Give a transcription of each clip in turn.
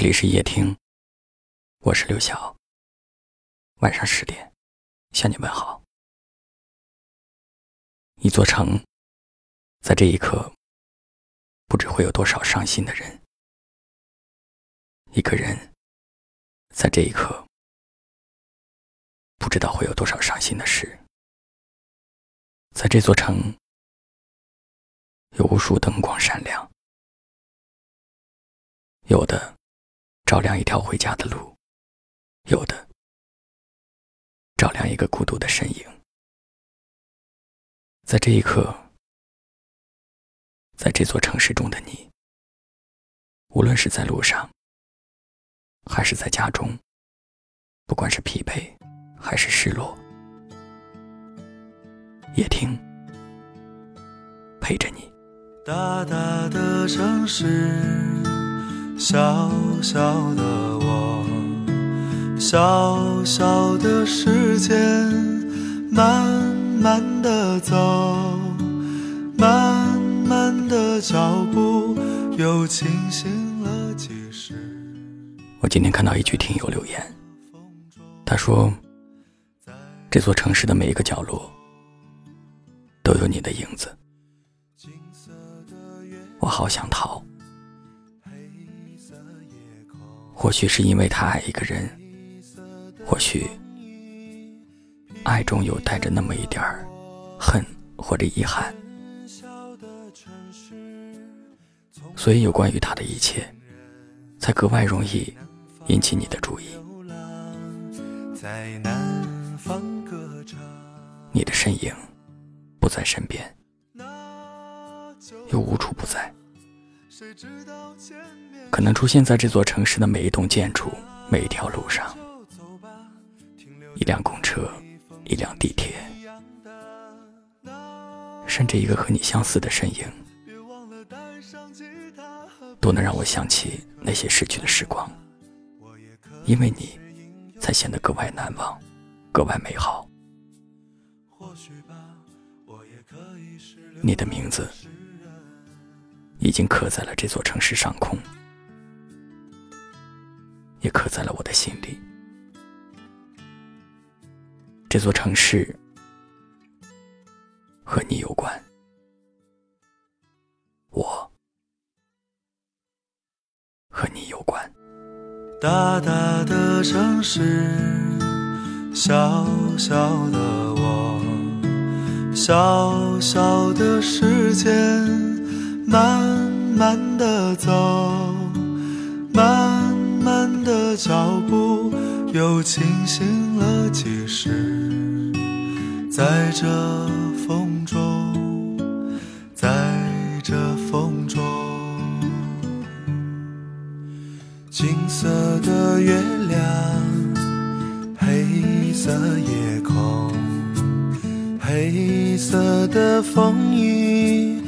这里是夜听，我是刘晓。晚上十点，向你问好。一座城，在这一刻，不知会有多少伤心的人；一个人，在这一刻，不知道会有多少伤心的事。在这座城，有无数灯光闪亮，有的照亮一条回家的路，有的照亮一个孤独的身影。在这一刻，在这座城市中的你，无论是在路上，还是在家中，不管是疲惫还是失落，也听陪着你。大大的城市，小小的我，小小的时间，慢慢的走，慢慢的脚步，又清醒了几时。我今天看到一句听友留言，他说：“这座城市的每一个角落，都有你的影子。”我好想逃，或许是因为他爱一个人，或许爱中有带着那么一点儿恨或者遗憾，所以有关于他的一切，才格外容易引起你的注意。你的身影不在身边。又无处不在，可能出现在这座城市的每一栋建筑、每一条路上，一辆公车、一辆地铁，甚至一个和你相似的身影，都能让我想起那些逝去的时光，因为你，才显得格外难忘，格外美好。你的名字。已经刻在了这座城市上空，也刻在了我的心里。这座城市和你有关，我和你有关。大大的城市，小小的我，小小的时间。慢慢的走，慢慢的脚步，又清醒了几时？在这风中，在这风中，金色的月亮，黑色夜空，黑色的风衣。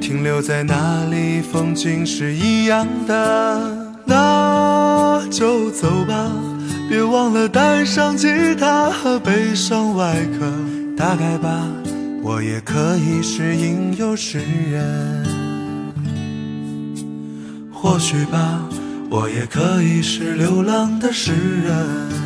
停留在那里，风景是一样的，那就走吧。别忘了带上吉他和悲伤外壳。大概吧，我也可以是吟游诗人。或许吧，我也可以是流浪的诗人。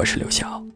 我是刘晓。